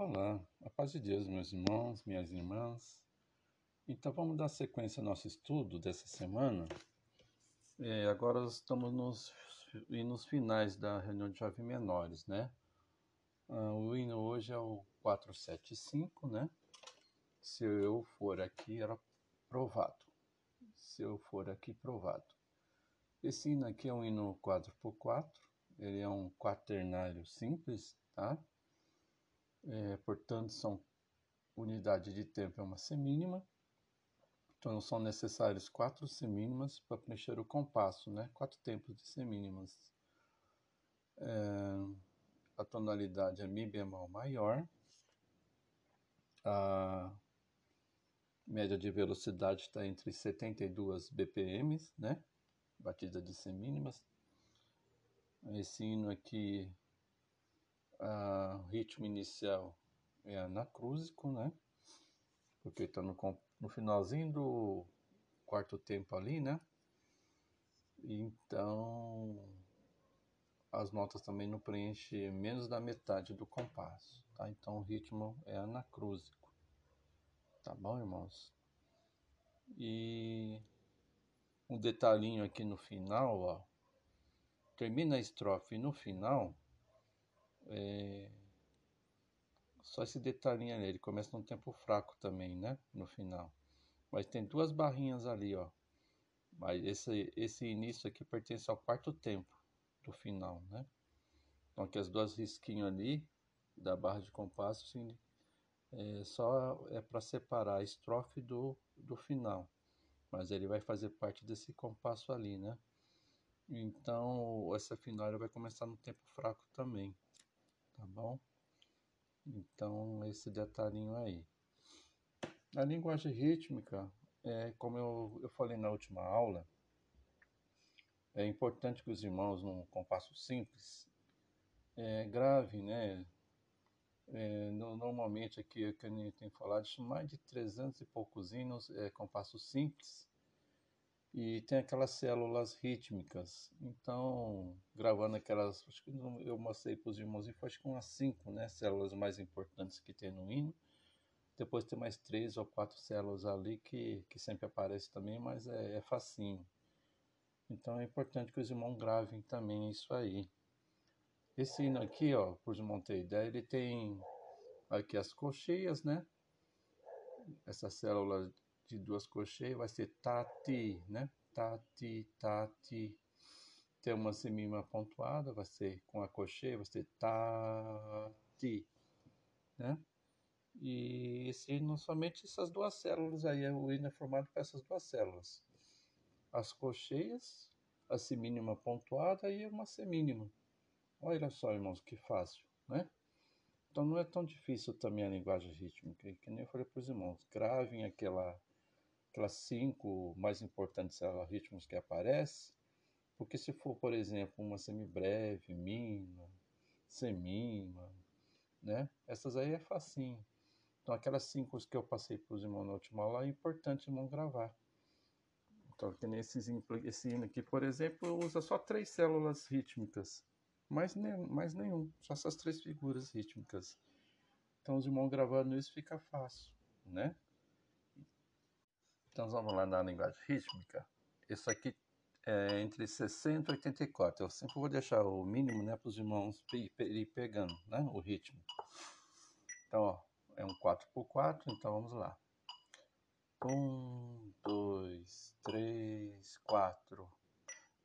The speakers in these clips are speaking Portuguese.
Olá, a paz de Deus, meus irmãos, minhas irmãs. Então vamos dar sequência ao nosso estudo dessa semana. É, agora estamos nos, nos finais da reunião de jovens menores, né? Ah, o hino hoje é o 475, né? Se eu for aqui, era provado. Se eu for aqui, provado. Esse hino aqui é um hino 4x4, ele é um quaternário simples, tá? É, portanto, são unidade de tempo é uma semínima. Então, são necessários quatro semínimas para preencher o compasso, né? Quatro tempos de semínimas. É, a tonalidade é Mi bemol maior. A média de velocidade está entre 72 BPM, né? Batida de semínimas. Esse hino aqui o ritmo inicial é anacrúsico, né? Porque está no, no finalzinho do quarto tempo ali, né? Então as notas também não preenchem menos da metade do compasso, tá? Então o ritmo é anacrúsico, tá bom, irmãos? E um detalhinho aqui no final, ó. Termina a estrofe no final é... Só esse detalhinho ali, ele começa num tempo fraco também, né? No final. Mas tem duas barrinhas ali, ó. Mas esse, esse início aqui pertence ao quarto tempo do final, né? Então aqui as duas risquinhas ali da barra de compasso, assim, é, só é para separar a estrofe do, do final. Mas ele vai fazer parte desse compasso ali, né? Então essa final vai começar no tempo fraco também tá bom? Então, esse detalhinho aí. A linguagem rítmica, é, como eu, eu falei na última aula, é importante que os irmãos, num compasso simples, é, gravem, né? É, no, normalmente aqui, que a gente tem falado, mais de 300 e poucos hinos, é, compasso simples, e tem aquelas células rítmicas. Então, gravando aquelas, acho que eu mostrei para os irmãos, acho que umas cinco né, células mais importantes que tem no hino. Depois tem mais três ou quatro células ali que, que sempre aparecem também, mas é, é facinho. Então é importante que os irmãos gravem também isso aí. Esse hino aqui, ó, para os irmãos terem ideia, ele tem aqui as cocheias, né? Essa célula de duas cocheias vai ser tati, né? Tati, tati. Tem uma semima pontuada, vai ser com a cocheia, vai ser tati, né? E esse hino, somente essas duas células aí, o hino é formado por essas duas células. As cocheias, a semínima pontuada e uma semínima. Olha só, irmãos, que fácil, né? Então não é tão difícil também a linguagem rítmica, que nem eu falei para os irmãos. Gravem aquela aquelas cinco mais importantes ritmos que aparecem, porque se for, por exemplo, uma semibreve, mina, semima, né? Essas aí é facinho. Então aquelas cinco que eu passei para os irmãos na última aula é importante não gravar. Então, que nesse esse hino aqui, por exemplo, usa só três células rítmicas, mais, ne, mais nenhum, só essas três figuras rítmicas. Então, os irmãos gravando isso fica fácil, né? Então vamos lá na linguagem rítmica. Isso aqui é entre 60 e 84. Eu sempre vou deixar o mínimo né, para os irmãos ir pegando né, o ritmo. Então, ó, é um 4x4, então vamos lá. 1, 2, 3, 4.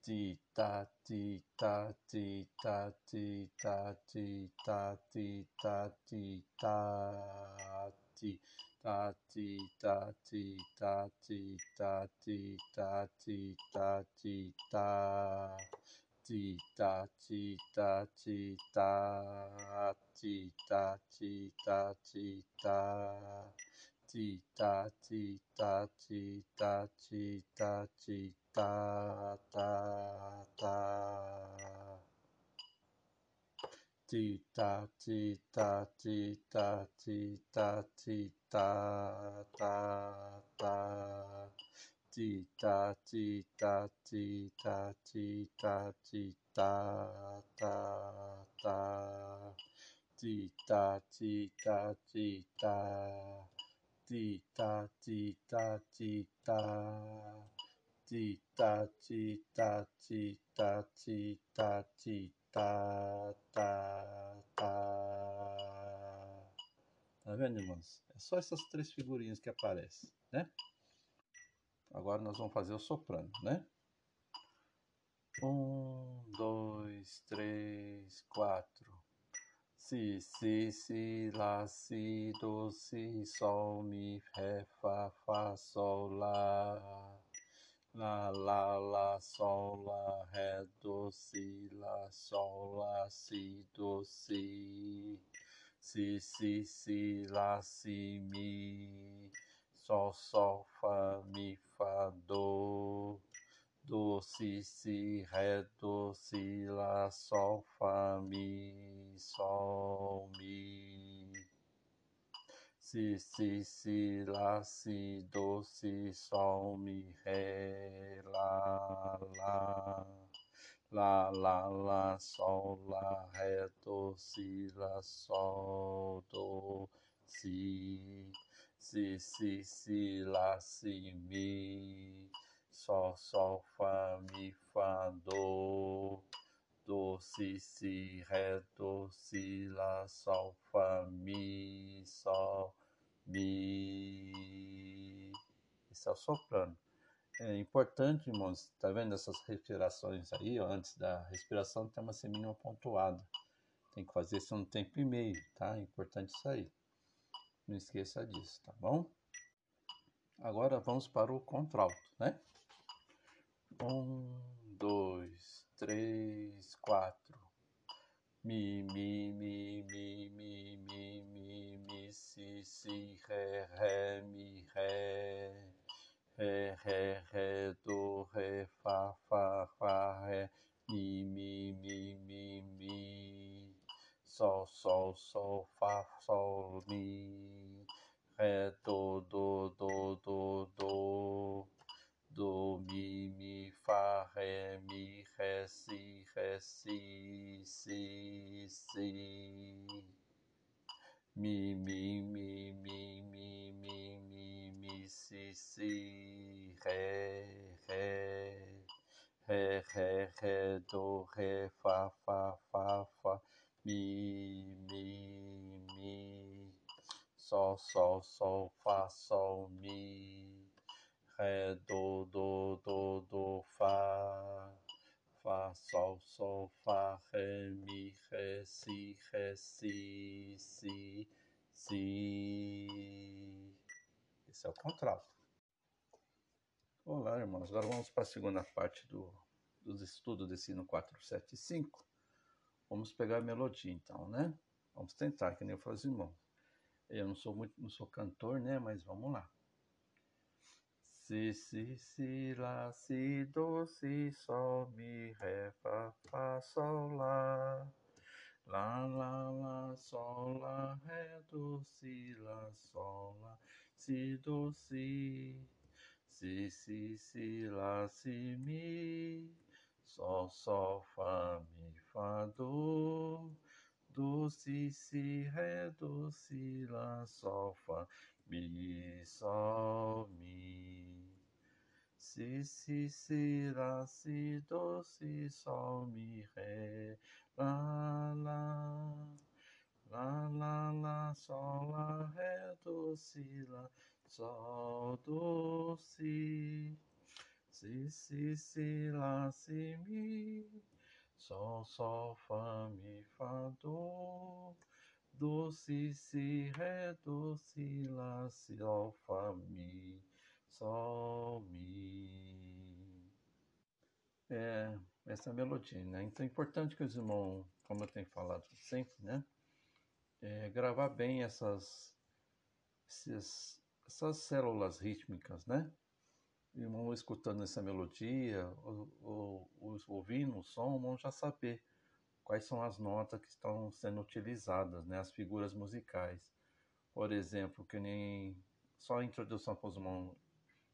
Ti, ta, ti, ta, ti, ta, ti, ta, ti, ta, ti, ta, ti, ta, ti 哒滴哒滴哒滴哒滴哒滴哒滴哒滴哒滴哒滴哒滴哒滴哒滴哒滴哒滴哒滴哒滴哒滴哒滴哒。滴答滴答滴答滴答滴答答答滴答滴答滴答滴答滴答答答滴答滴答滴答滴答滴答滴答滴答滴答滴答滴答滴 ta ta ta Tá vendo, irmãos? É só essas três figurinhas que aparecem, né? Agora nós vamos fazer o soprano, né? Um, dois, três, quatro. Si, si, si, lá, si, do, si, sol, mi, ré, fá, fá, sol, lá. Lá, lá, lá, sol, lá, ré, do, si, lá, sol, lá, si, do, si. Si, si, si, lá, si, mi. Sol, sol, fá, mi, fá, do do, si, si, ré, do, si, lá, sol, fá, mi, sol, mi. Si, si, si, lá, si, do, si, sol, mi, ré, lá, lá. Lá, lá, lá, sol, lá, ré, do, si, lá, sol, do, si. Si, si, si, lá, si, mi. Sol, sol, fá, mi, fá, do. Do, si, si, ré, do, si, lá, sol, fá, mi, sol, mi. Esse é o soprano. É importante, irmãos, tá vendo essas respirações aí, antes da respiração tem uma semínima pontuada. Tem que fazer isso no tempo e meio, tá? É importante isso aí. Não esqueça disso, tá bom? Agora vamos para o contralto, né? Um, dois, três, quatro. Mi, mi, mi, mi, mi, mi, mi, mi, si, si, ré, ré, mi, ré. Ré, ré, ré, do, ré, fá, fá, fá, ré. Mi, mi, mi, mi, mi. Sol, sol, sol, fá, sol, mi. Ré, do, do, do, do, do do, mi, mi, si. Mi, mi, mi, mi, mi, mi, mi, mi, si, si, ré, ré. Ré, ré, ré, do, ré, fá, fá, fá, fá. Mi, mi, mi. Sol, sol, sol, fá, sol, mi ré, do, do, do, do, fá, fá, sol, sol, fá, ré, mi, ré, si, ré, si, si, si. Esse é o contralto. Olá, irmãos. Agora vamos para a segunda parte do, dos estudos desse hino 475. Vamos pegar a melodia, então, né? Vamos tentar, que nem eu falei, irmão. Eu não sou muito, não sou cantor, né? Mas vamos lá. Si, si, si, lá, si, do, si, sol, mi, ré, fá, fá, sol, lá. Lá, lá, lá, sol, lá, ré, do, si, lá, sol, lá, si, do, si. Si, si, si, lá, si, mi. Sol, sol, fá, mi, fá, do. Do, si, si, ré, do, si, lá, sol, fá, mi, sol, mi. Si, si, si, lá, si, do, si, sol, mi, ré, lá, lá. Lá, lá, lá, sol, lá, ré, do, si, lá, sol, do, si. Si, si, si, lá, si, mi. Sol, sol, fá, mi, fá, do. Do, si, si, ré, do, si, lá, si, sol, fá, mi. Sol, Mi. É, essa é melodia, né? Então é importante que os irmãos, como eu tenho falado sempre, né? É, gravar bem essas, essas, células rítmicas, né? O irmão escutando essa melodia, ou, ou, ou ouvindo o som, vão já saber quais são as notas que estão sendo utilizadas, né? As figuras musicais. Por exemplo, que nem só a introdução para os irmãos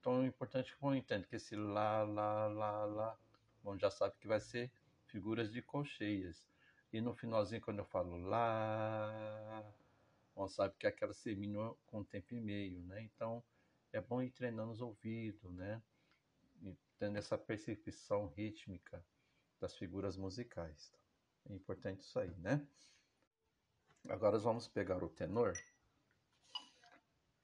Então é importante que eu entenda que esse lá, lá, lá, lá, bom, já sabe que vai ser figuras de colcheias. E no finalzinho, quando eu falo lá, bom, sabe que é aquela semínima com tempo e meio, né? Então é bom ir treinando os ouvidos, né? E tendo essa percepção rítmica das figuras musicais. É importante isso aí, né? Agora vamos pegar o tenor.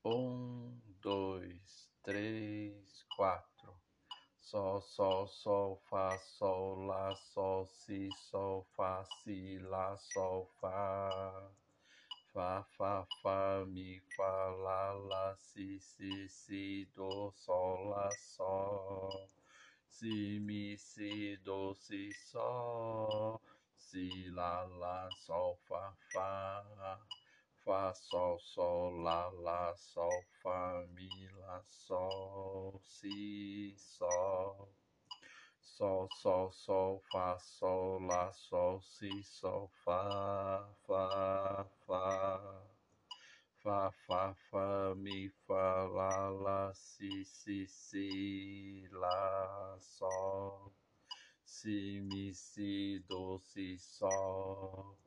Um, dois, três, quatro. Sol, sol, sol, fá, sol, lá, sol, si, sol, fá, si, lá, sol, fá. Fá, fá, fá, mi, fá, lá, lá, si, si, si, do, sol, lá, sol. Si, mi, si, do, si, sol. Si, lá, lá, sol, fá, fá. Fá, sol, sol, lá, lá, sol, fá, mi, lá, sol, si, sol. Sol, sol, sol, fá, sol, lá, sol, si, sol, fá, fá, fá. Fá, fá, fá, mi, fá, lá, lá, si, si, si, lá, sol. Si, mi, si, do, si, sol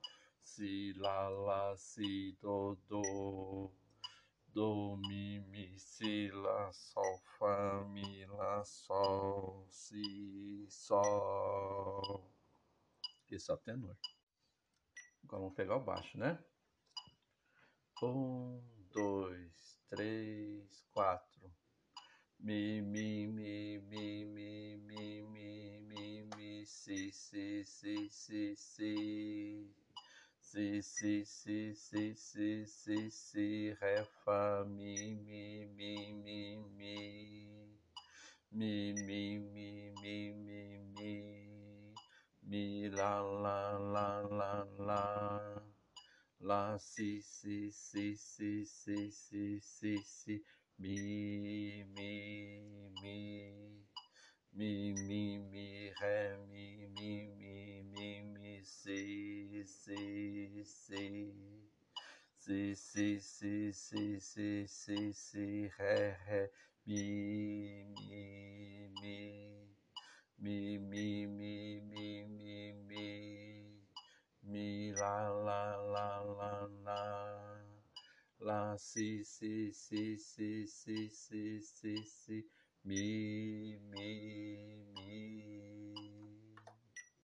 si, lá, lá, si, do, do. Do, mi, mi, si, lá, sol, fá, mi, lá, sol, si, sol. É o tenor. Agora vamos pegar o baixo, né? Um, dois, três, quatro. Mi, mi, mi, mi, mi, mi, mi, mi, mi, si, si, si, si, si si, si, si, si, si, si, si, ré, fá, mi, mi, mi, mi, mi, mi, mi, mi, mi, mi, mi, mi, lá, lá, lá, lá, lá, lá, si, si, si, si, si, si, si, si, mi, mi, mi, mi, mi, mi, ré, mi, mi, mi, mi, mi, si, si, si, si, si, si, si, si, si, si, ré, ré, mi, mi, mi, mi, mi, mi, mi, mi, mi, mi, lá, lá, lá, lá, lá, lá, si, si, si, si, si, si, si, si, mi, mi,